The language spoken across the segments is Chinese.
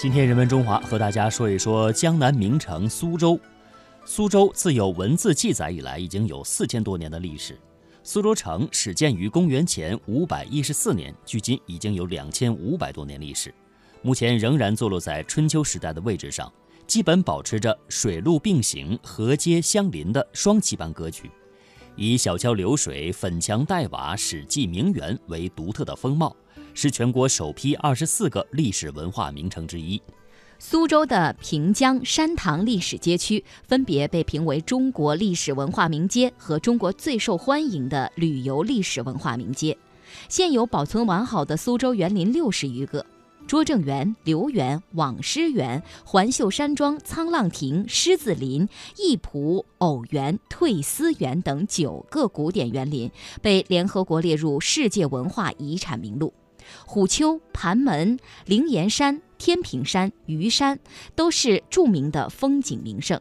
今天人文中华和大家说一说江南名城苏州。苏州自有文字记载以来，已经有四千多年的历史。苏州城始建于公元前五百一十四年，距今已经有两千五百多年历史。目前仍然坐落在春秋时代的位置上，基本保持着水陆并行、河街相邻的双旗般格局，以小桥流水、粉墙黛瓦、史记名园为独特的风貌。是全国首批二十四个历史文化名城之一。苏州的平江、山塘历史街区分别被评为中国历史文化名街和中国最受欢迎的旅游历史文化名街。现有保存完好的苏州园林六十余个，拙政园、留园、网师园、环秀山庄、沧浪亭、狮子林、义圃、偶园、退思园等九个古典园林被联合国列入世界文化遗产名录。虎丘、盘门、灵岩山、天平山、虞山都是著名的风景名胜。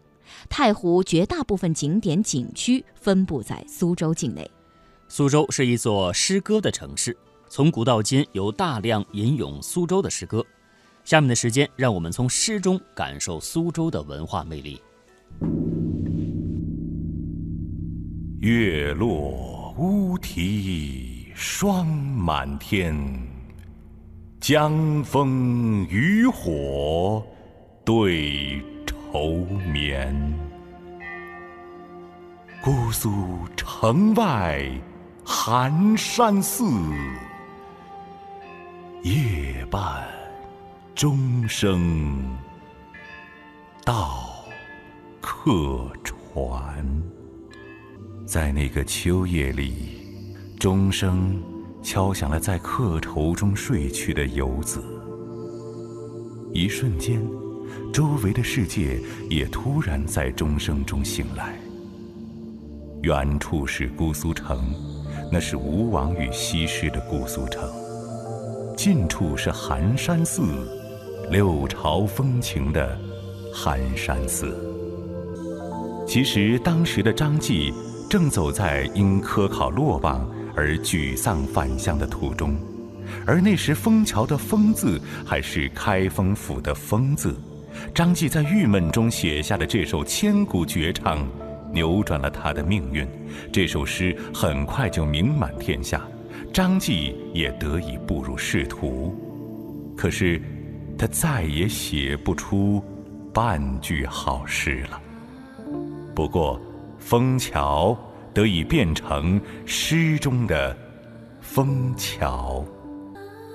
太湖绝大部分景点景区分布在苏州境内。苏州是一座诗歌的城市，从古到今有大量吟咏苏州的诗歌。下面的时间，让我们从诗中感受苏州的文化魅力。月落乌啼霜满天。江枫渔火对愁眠，姑苏城外寒山寺，夜半钟声到客船。在那个秋夜里，钟声。敲响了在客愁中睡去的游子。一瞬间，周围的世界也突然在钟声中醒来。远处是姑苏城，那是吴王与西施的姑苏城；近处是寒山寺，六朝风情的寒山寺。其实，当时的张继正走在因科考落榜。而沮丧返乡的途中，而那时枫桥的“枫”字还是开封府的“封”字。张继在郁闷中写下的这首千古绝唱，扭转了他的命运。这首诗很快就名满天下，张继也得以步入仕途。可是，他再也写不出半句好诗了。不过，枫桥。得以变成诗中的枫桥，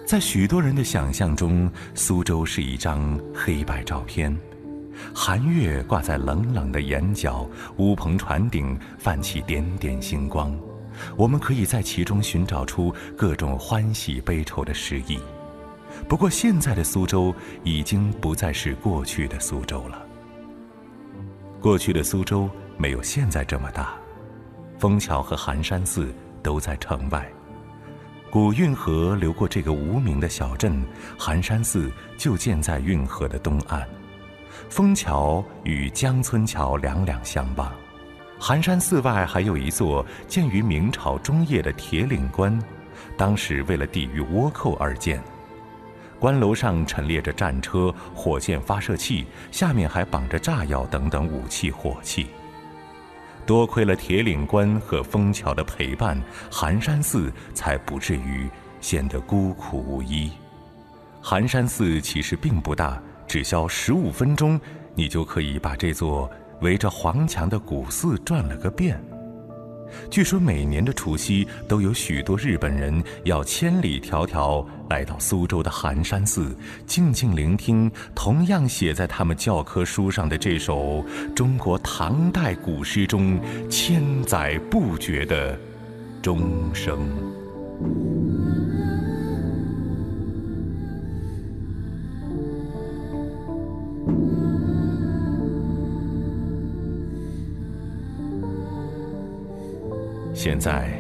在许多人的想象中，苏州是一张黑白照片，寒月挂在冷冷的眼角，乌篷船顶泛起点点星光，我们可以在其中寻找出各种欢喜悲愁的诗意。不过，现在的苏州已经不再是过去的苏州了。过去的苏州没有现在这么大。枫桥和寒山寺都在城外，古运河流过这个无名的小镇，寒山寺就建在运河的东岸。枫桥与江村桥两两相望，寒山寺外还有一座建于明朝中叶的铁岭关，当时为了抵御倭寇而建。关楼上陈列着战车、火箭发射器，下面还绑着炸药等等武器火器。多亏了铁岭关和枫桥的陪伴，寒山寺才不至于显得孤苦无依。寒山寺其实并不大，只需十五分钟，你就可以把这座围着黄墙的古寺转了个遍。据说每年的除夕，都有许多日本人要千里迢迢来到苏州的寒山寺，静静聆听同样写在他们教科书上的这首中国唐代古诗中千载不绝的钟声。现在，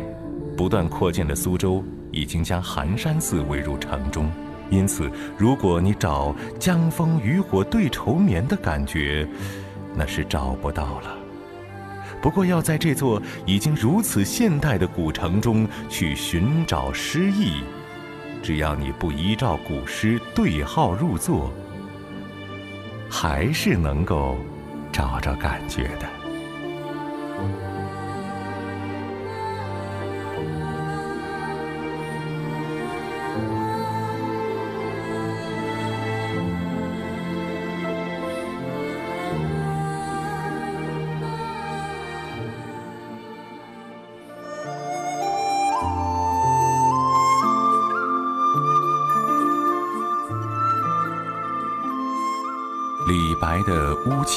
不断扩建的苏州已经将寒山寺围入城中，因此，如果你找江枫渔火对愁眠的感觉，那是找不到了。不过，要在这座已经如此现代的古城中去寻找诗意，只要你不依照古诗对号入座，还是能够找着感觉的。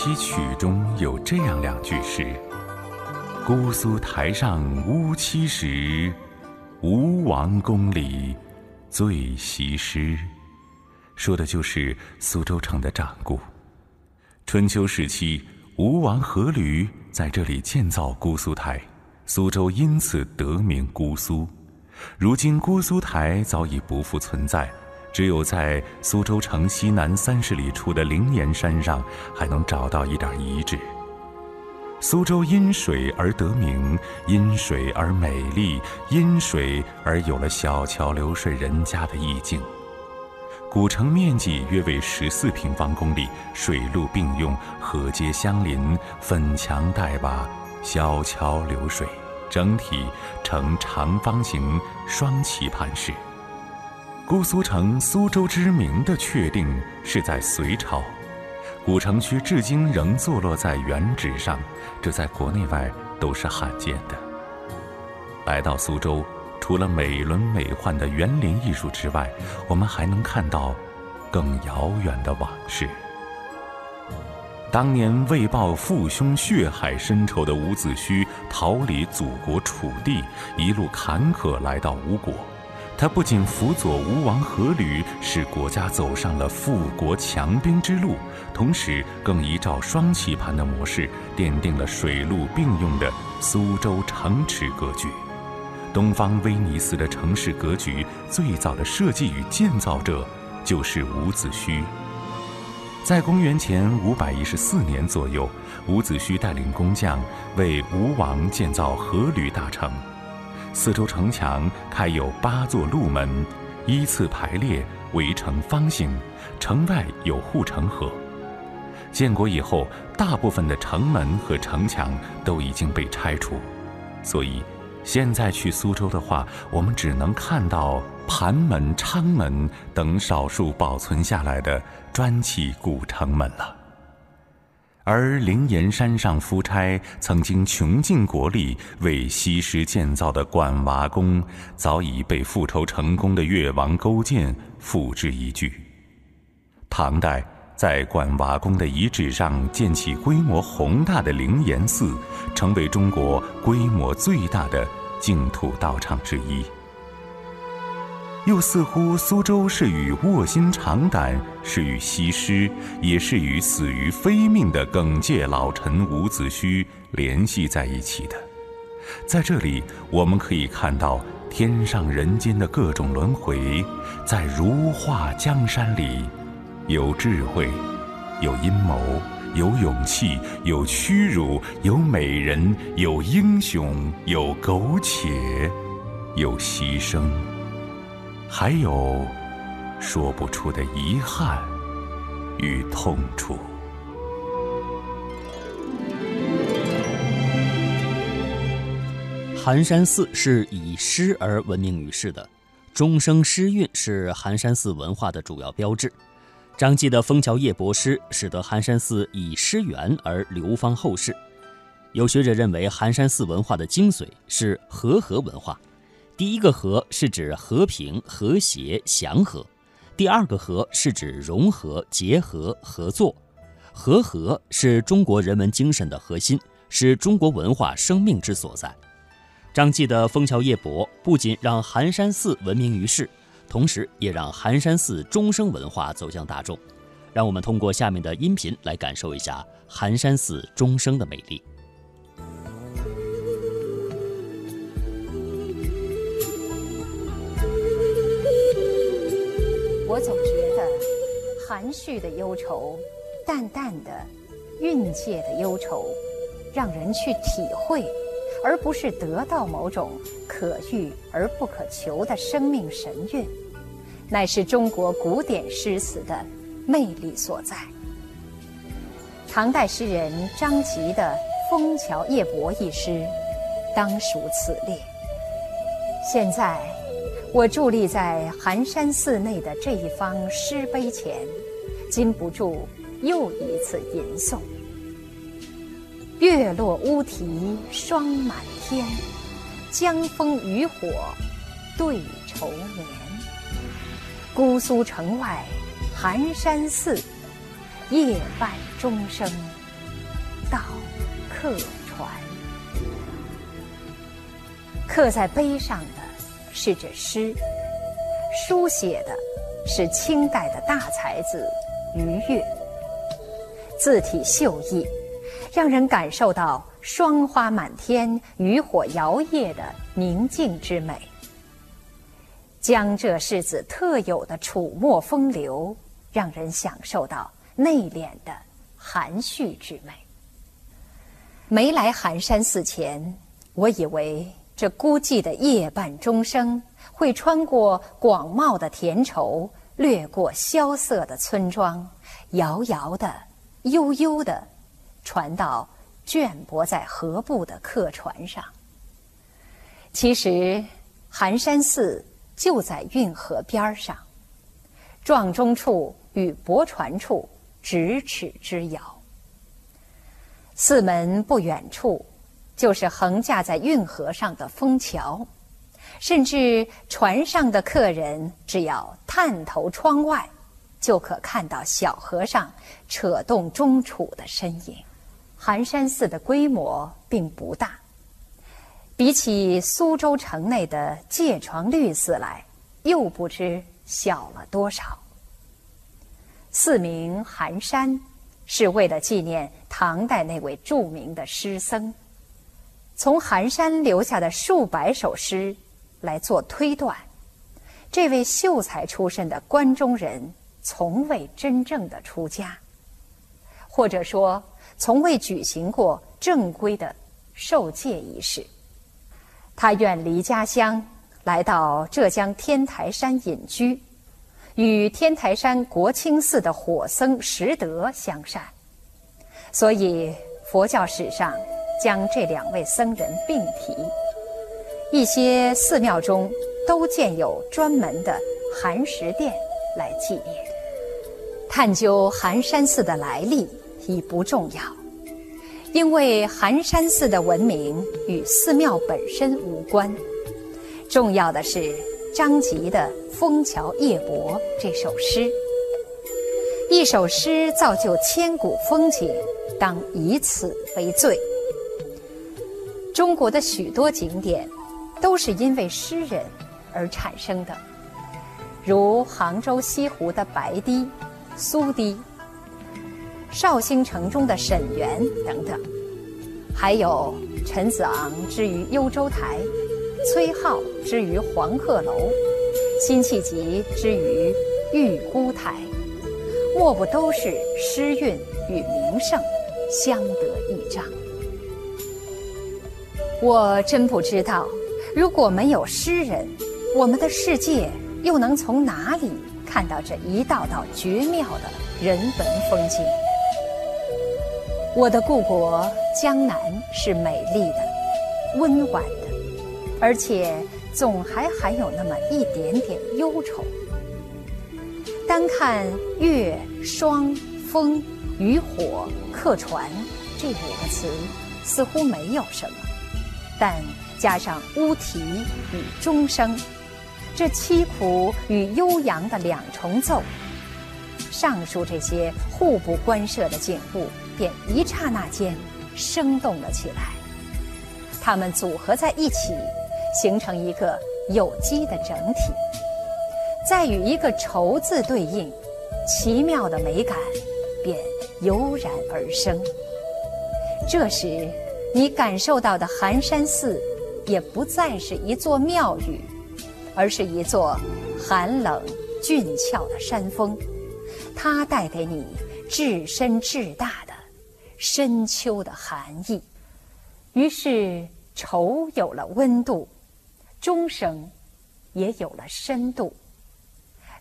的《乌七曲》中有这样两句诗：“姑苏台上乌七时，吴王宫里醉西施。”说的就是苏州城的掌故。春秋时期，吴王阖闾在这里建造姑苏台，苏州因此得名姑苏。如今姑苏台早已不复存在。只有在苏州城西南三十里处的灵岩山上，还能找到一点遗址。苏州因水而得名，因水而美丽，因水而有了小桥流水人家的意境。古城面积约为十四平方公里，水陆并用，河街相邻，粉墙黛瓦，小桥流水，整体呈长方形双棋盘式。姑苏城苏州之名的确定是在隋朝，古城区至今仍坐落在原址上，这在国内外都是罕见的。来到苏州，除了美轮美奂的园林艺术之外，我们还能看到更遥远的往事。当年为报父兄血海深仇的伍子胥逃离祖国楚地，一路坎坷来到吴国。他不仅辅佐吴王阖闾，使国家走上了富国强兵之路，同时更依照双棋盘的模式，奠定了水陆并用的苏州城池格局。东方威尼斯的城市格局最早的设计与建造者就是伍子胥。在公元前五百一十四年左右，伍子胥带领工匠为吴王建造阖闾大城。四周城墙开有八座路门，依次排列，围成方形。城外有护城河。建国以后，大部分的城门和城墙都已经被拆除，所以现在去苏州的话，我们只能看到盘门、昌门等少数保存下来的砖砌古城门了。而灵岩山上夫差曾经穷尽国力为西施建造的管娃宫，早已被复仇成功的越王勾践付之一炬。唐代在管娃宫的遗址上建起规模宏大的灵岩寺，成为中国规模最大的净土道场之一。又似乎苏州是与卧薪尝胆，是与西施，也是与死于非命的耿介老臣伍子胥联系在一起的。在这里，我们可以看到天上人间的各种轮回，在如画江山里，有智慧，有阴谋，有勇气，有屈辱，有美人，有英雄，有苟且，有牺牲。还有说不出的遗憾与痛楚。寒山寺是以诗而闻名于世的，钟声诗韵是寒山寺文化的主要标志。张继的《枫桥夜泊诗》使得寒山寺以诗源而流芳后世。有学者认为，寒山寺文化的精髓是和合文化。第一个“和”是指和平、和谐、祥和；第二个“和”是指融合、结合、合作。和合是中国人文精神的核心，是中国文化生命之所在。张继的《枫桥夜泊》不仅让寒山寺闻名于世，同时也让寒山寺钟声文化走向大众。让我们通过下面的音频来感受一下寒山寺钟声的美丽。我总觉得，含蓄的忧愁，淡淡的、蕴藉的忧愁，让人去体会，而不是得到某种可遇而不可求的生命神韵，乃是中国古典诗词的魅力所在。唐代诗人张籍的《枫桥夜泊》一诗，当属此列。现在，我伫立在寒山寺内的这一方诗碑前，禁不住又一次吟诵：“月落乌啼霜满天，江枫渔火对愁眠。姑苏城外寒山寺。”夜半钟声到客船，刻在碑上的是这诗，书写的是清代的大才子于越，字体秀逸，让人感受到霜花满天、渔火摇曳的宁静之美。江浙士子特有的楚墨风流，让人享受到。内敛的含蓄之美。没来寒山寺前，我以为这孤寂的夜半钟声会穿过广袤的田畴，掠过萧瑟的村庄，遥遥的、悠悠的，传到倦泊在河埠的客船上。其实，寒山寺就在运河边上，撞钟处与泊船处。咫尺之遥。寺门不远处，就是横架在运河上的枫桥，甚至船上的客人只要探头窗外，就可看到小河上扯动钟杵的身影。寒山寺的规模并不大，比起苏州城内的戒床绿寺来，又不知小了多少。寺名寒山，是为了纪念唐代那位著名的诗僧。从寒山留下的数百首诗来做推断，这位秀才出身的关中人从未真正的出家，或者说从未举行过正规的受戒仪式。他远离家乡，来到浙江天台山隐居。与天台山国清寺的火僧石德相善，所以佛教史上将这两位僧人并提。一些寺庙中都建有专门的寒食殿来纪念。探究寒山寺的来历已不重要，因为寒山寺的文明与寺庙本身无关。重要的是。张籍的《枫桥夜泊》这首诗，一首诗造就千古风景，当以此为最。中国的许多景点，都是因为诗人而产生的，如杭州西湖的白堤、苏堤，绍兴城中的沈园等等，还有陈子昂之于幽州台。崔颢之于黄鹤楼，辛弃疾之于玉姑台，莫不都是诗韵与名胜相得益彰。我真不知道，如果没有诗人，我们的世界又能从哪里看到这一道道绝妙的人文风景？我的故国江南是美丽的，温婉的。而且总还含有那么一点点忧愁。单看月、霜、风、渔火、客船这五个词，似乎没有什么；但加上乌啼与钟声，这凄苦与悠扬的两重奏，上述这些互不关涉的景物，便一刹那间生动了起来。它们组合在一起。形成一个有机的整体，再与一个“愁”字对应，奇妙的美感便油然而生。这时，你感受到的寒山寺，也不再是一座庙宇，而是一座寒冷峻峭的山峰，它带给你至深至大的深秋的寒意。于是，愁有了温度。钟声也有了深度，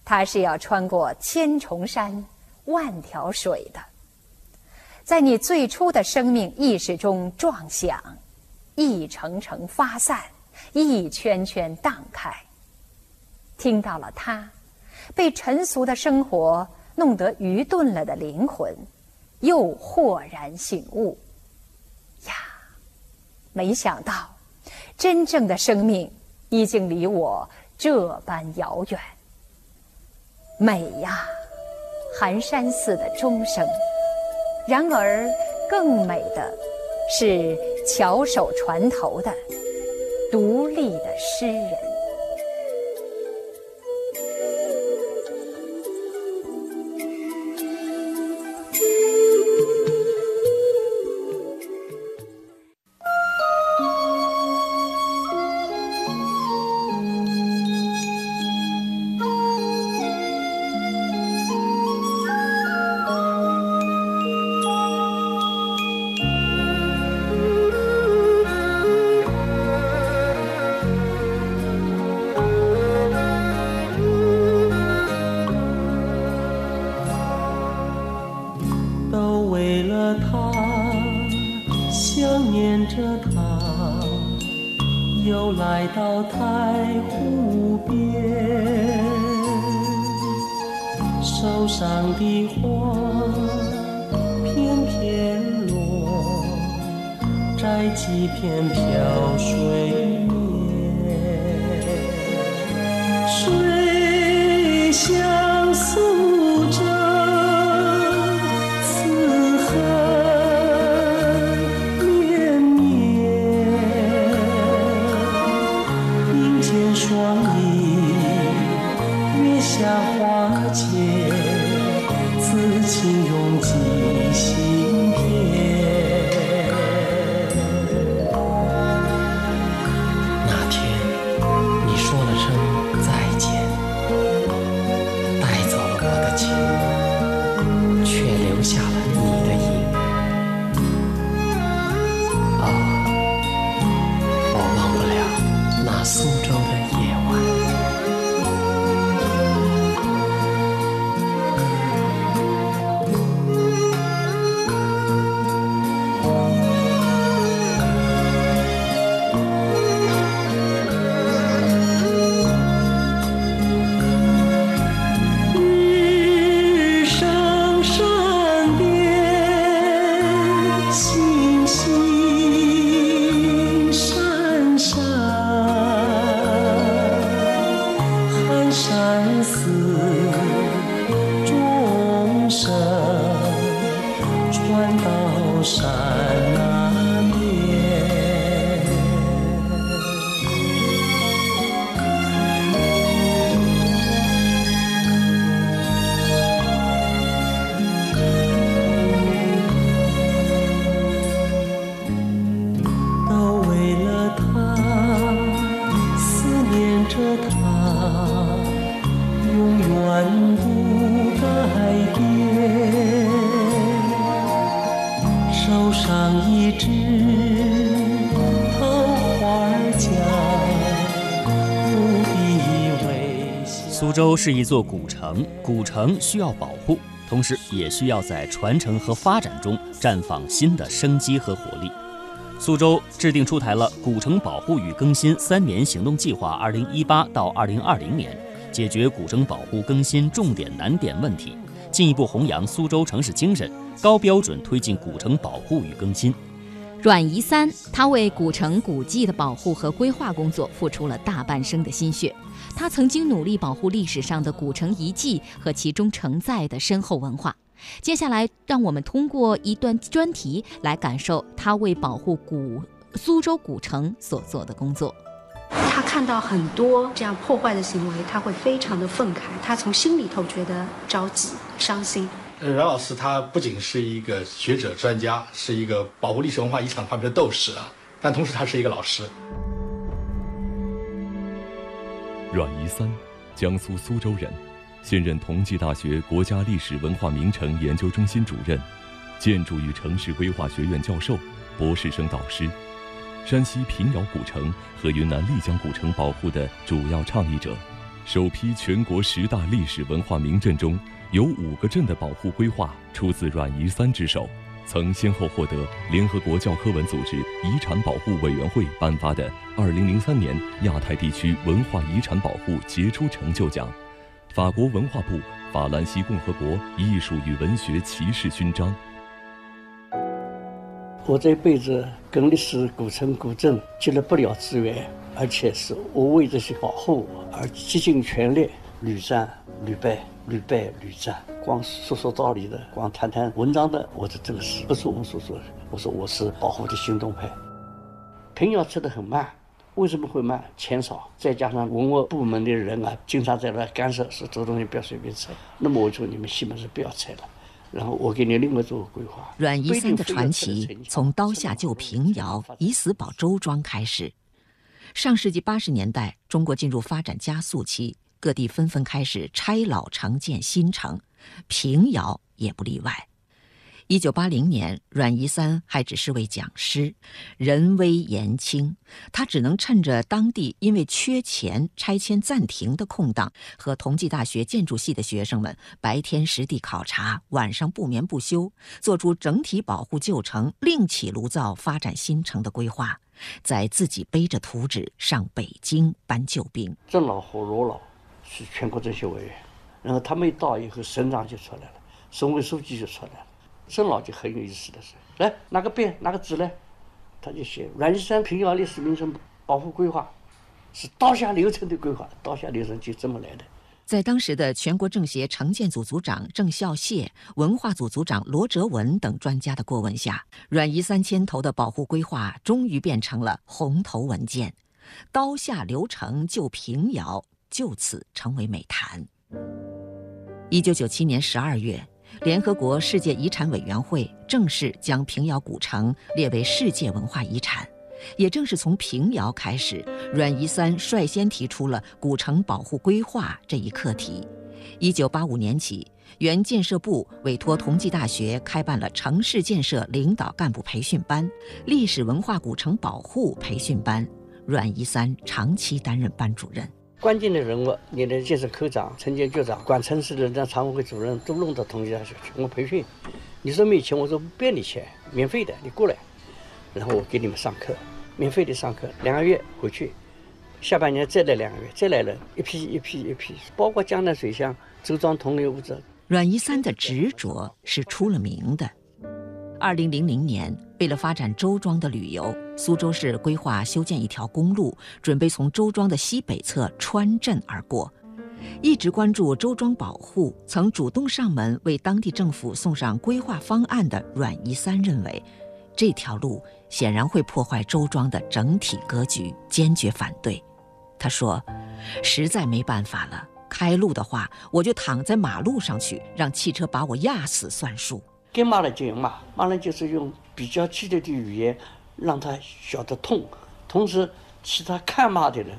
它是要穿过千重山、万条水的。在你最初的生命意识中撞响，一层层发散，一圈圈荡开。听到了它，被尘俗的生活弄得愚钝了的灵魂，又豁然醒悟。呀，没想到，真正的生命已经离我这般遥远。美呀，寒山寺的钟声。然而，更美的是翘首船头的独立的诗人。摘几片飘水面。水乡是一座古城，古城需要保护，同时也需要在传承和发展中绽放新的生机和活力。苏州制定出台了《古城保护与更新三年行动计划（二零一八到二零二零年）》，解决古城保护更新重点难点问题，进一步弘扬苏州城市精神，高标准推进古城保护与更新。阮仪三，他为古城古迹的保护和规划工作付出了大半生的心血。他曾经努力保护历史上的古城遗迹和其中承载的深厚文化。接下来，让我们通过一段专题来感受他为保护古苏州古城所做的工作。他看到很多这样破坏的行为，他会非常的愤慨，他从心里头觉得着急、伤心。阮老师他不仅是一个学者专家，是一个保护历史文化遗产方面的斗士啊，但同时他是一个老师。阮宜三，江苏苏州人，现任同济大学国家历史文化名城研究中心主任，建筑与城市规划学院教授，博士生导师，山西平遥古城和云南丽江古城保护的主要倡议者，首批全国十大历史文化名镇中。有五个镇的保护规划出自阮宜三之手，曾先后获得联合国教科文组织遗产保护委员会颁发的2003年亚太地区文化遗产保护杰出成就奖，法国文化部法兰西共和国艺术与文学骑士勋章。我这辈子跟历史古城古镇结了不了之缘，而且是我为这些保护而竭尽全力，屡战屡败，屡败屡战。光说说道理的，光谈谈文章的，我这这个是不是我们所说的？我说我是保护的行动派。平遥拆得很慢，为什么会慢？钱少，再加上文物部门的人啊，经常在那干涉，说这个东西不要随便拆。那么我说你们西门是不要拆了。然后我给你另外做个规划。阮一三的传奇从刀下救平遥、以死保周庄开始。上世纪八十年代，中国进入发展加速期，各地纷纷开始拆老城建新城，平遥也不例外。一九八零年，阮一三还只是位讲师，人微言轻，他只能趁着当地因为缺钱拆迁暂停的空档，和同济大学建筑系的学生们白天实地考察，晚上不眠不休，做出整体保护旧城、另起炉灶发展新城的规划，再自己背着图纸上北京搬救兵。这老和罗老是全国政协委员，然后他们一到以后，省长就出来了，省委书记就出来了。郑老就很有意思的是，来拿个笔拿个纸来，他就写阮一山平遥历史名城保护规划，是刀下留城的规划，刀下留城就这么来的。在当时的全国政协城建组组长郑孝燮、文化组组长罗哲文等专家的过问下，阮仪三牵头的保护规划终于变成了红头文件，刀下留城救平遥就此成为美谈。一九九七年十二月。联合国世界遗产委员会正式将平遥古城列为世界文化遗产，也正是从平遥开始，阮一三率先提出了古城保护规划这一课题。一九八五年起，原建设部委托同济大学开办了城市建设领导干部培训班、历史文化古城保护培训班，阮一三长期担任班主任。关键的人物，你的建设科长、城建局长、管城市的那常委会主任都弄到同济大学去，我培训。你说没钱，我说不要你钱，免费的，你过来，然后我给你们上课，免费的上课，两个月回去，下半年再来两个月，再来了一批一批一批，包括江南水乡、周庄同类物质。阮一三的执着是出了名的。二零零零年，为了发展周庄的旅游，苏州市规划修建一条公路，准备从周庄的西北侧穿镇而过。一直关注周庄保护，曾主动上门为当地政府送上规划方案的阮一三认为，这条路显然会破坏周庄的整体格局，坚决反对。他说：“实在没办法了，开路的话，我就躺在马路上去，让汽车把我压死算数。”该骂了就骂，骂了就是用比较激烈的语言让他晓得痛，同时其他看骂的人，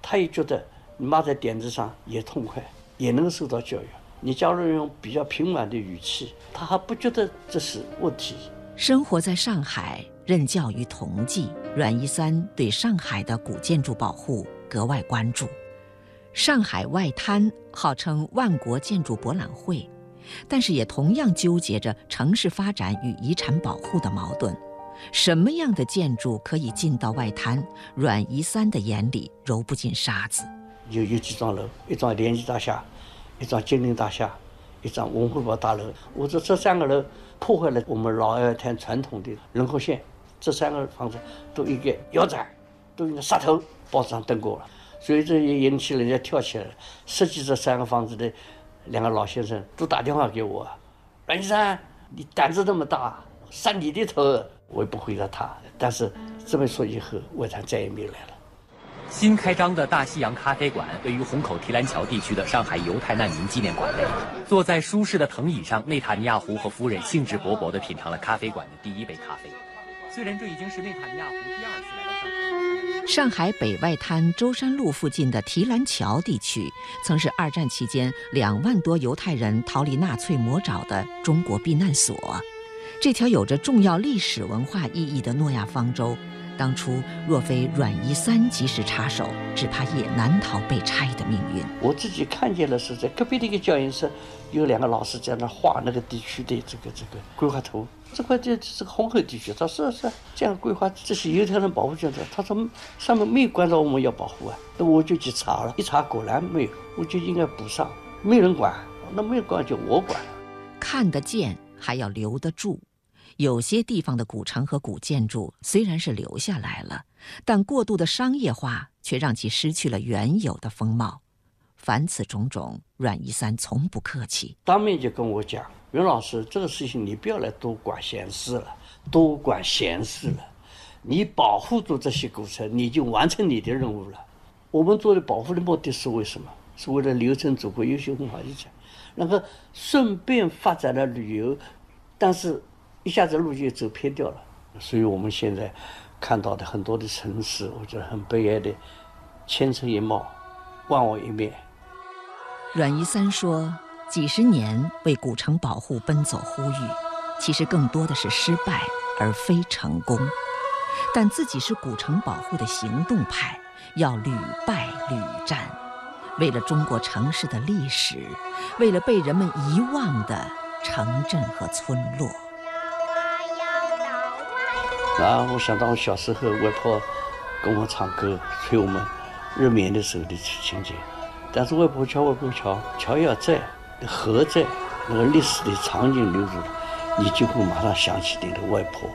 他也觉得你骂在点子上也痛快，也能受到教育。你假如用比较平缓的语气，他还不觉得这是问题。生活在上海，任教于同济，阮一三对上海的古建筑保护格外关注。上海外滩号称万国建筑博览会。但是也同样纠结着城市发展与遗产保护的矛盾。什么样的建筑可以进到外滩？阮一三的眼里揉不进沙子。有有几幢楼，一幢联际大厦，一幢金陵大厦，一幢文汇报大楼。我说这三个楼破坏了我们老外滩传统的人口线。这三个房子都应该腰斩，都应该杀头。报纸上登过了，所以这也引起人家跳起来了。设计这三个房子的。两个老先生都打电话给我，阮先生，你胆子这么大，杀你的头，我也不回答他。但是这么说以后，外滩再也没有来了。新开张的大西洋咖啡馆位于虹口提篮桥地区的上海犹太难民纪念馆内。坐在舒适的藤椅上，内塔尼亚胡和夫人兴致勃勃地品尝了咖啡馆的第一杯咖啡。虽然这已经是内塔尼亚胡第二次来到上海。上海北外滩舟山路附近的提篮桥地区，曾是二战期间两万多犹太人逃离纳粹魔爪的中国避难所。这条有着重要历史文化意义的诺亚方舟，当初若非阮一三及时插手，只怕也难逃被拆的命运。我自己看见了，是在隔壁的一个教研室，有两个老师在那画那个地区的这个这个规划图。这块地这个红河地区，他说是是这样规划，这是犹太人保护区的。他说上面没有关照我们要保护啊，那我就去查了，一查果然没有，我就应该补上。没人管，那没有管就我管。看得见还要留得住。有些地方的古城和古建筑虽然是留下来了，但过度的商业化却让其失去了原有的风貌。凡此种种，阮一三从不客气，当面就跟我讲：“袁老师，这个事情你不要来多管闲事了，多管闲事了。你保护住这些古城，你就完成你的任务了。我们做的保护的目的是为什么？是为了留存祖国优秀文化遗产，然后顺便发展了旅游，但是。”一下子路就走偏掉了，所以我们现在看到的很多的城市，我觉得很悲哀的，千城一貌，万我一面。阮一三说：“几十年为古城保护奔走呼吁，其实更多的是失败而非成功。但自己是古城保护的行动派，要屡败屡战，为了中国城市的历史，为了被人们遗忘的城镇和村落。”啊，我想到我小时候，外婆跟我唱歌，催我们入眠的时候的情景。但是外婆桥，外婆桥，桥要在，河在，那个历史的场景留住了，你就会马上想起你的外婆。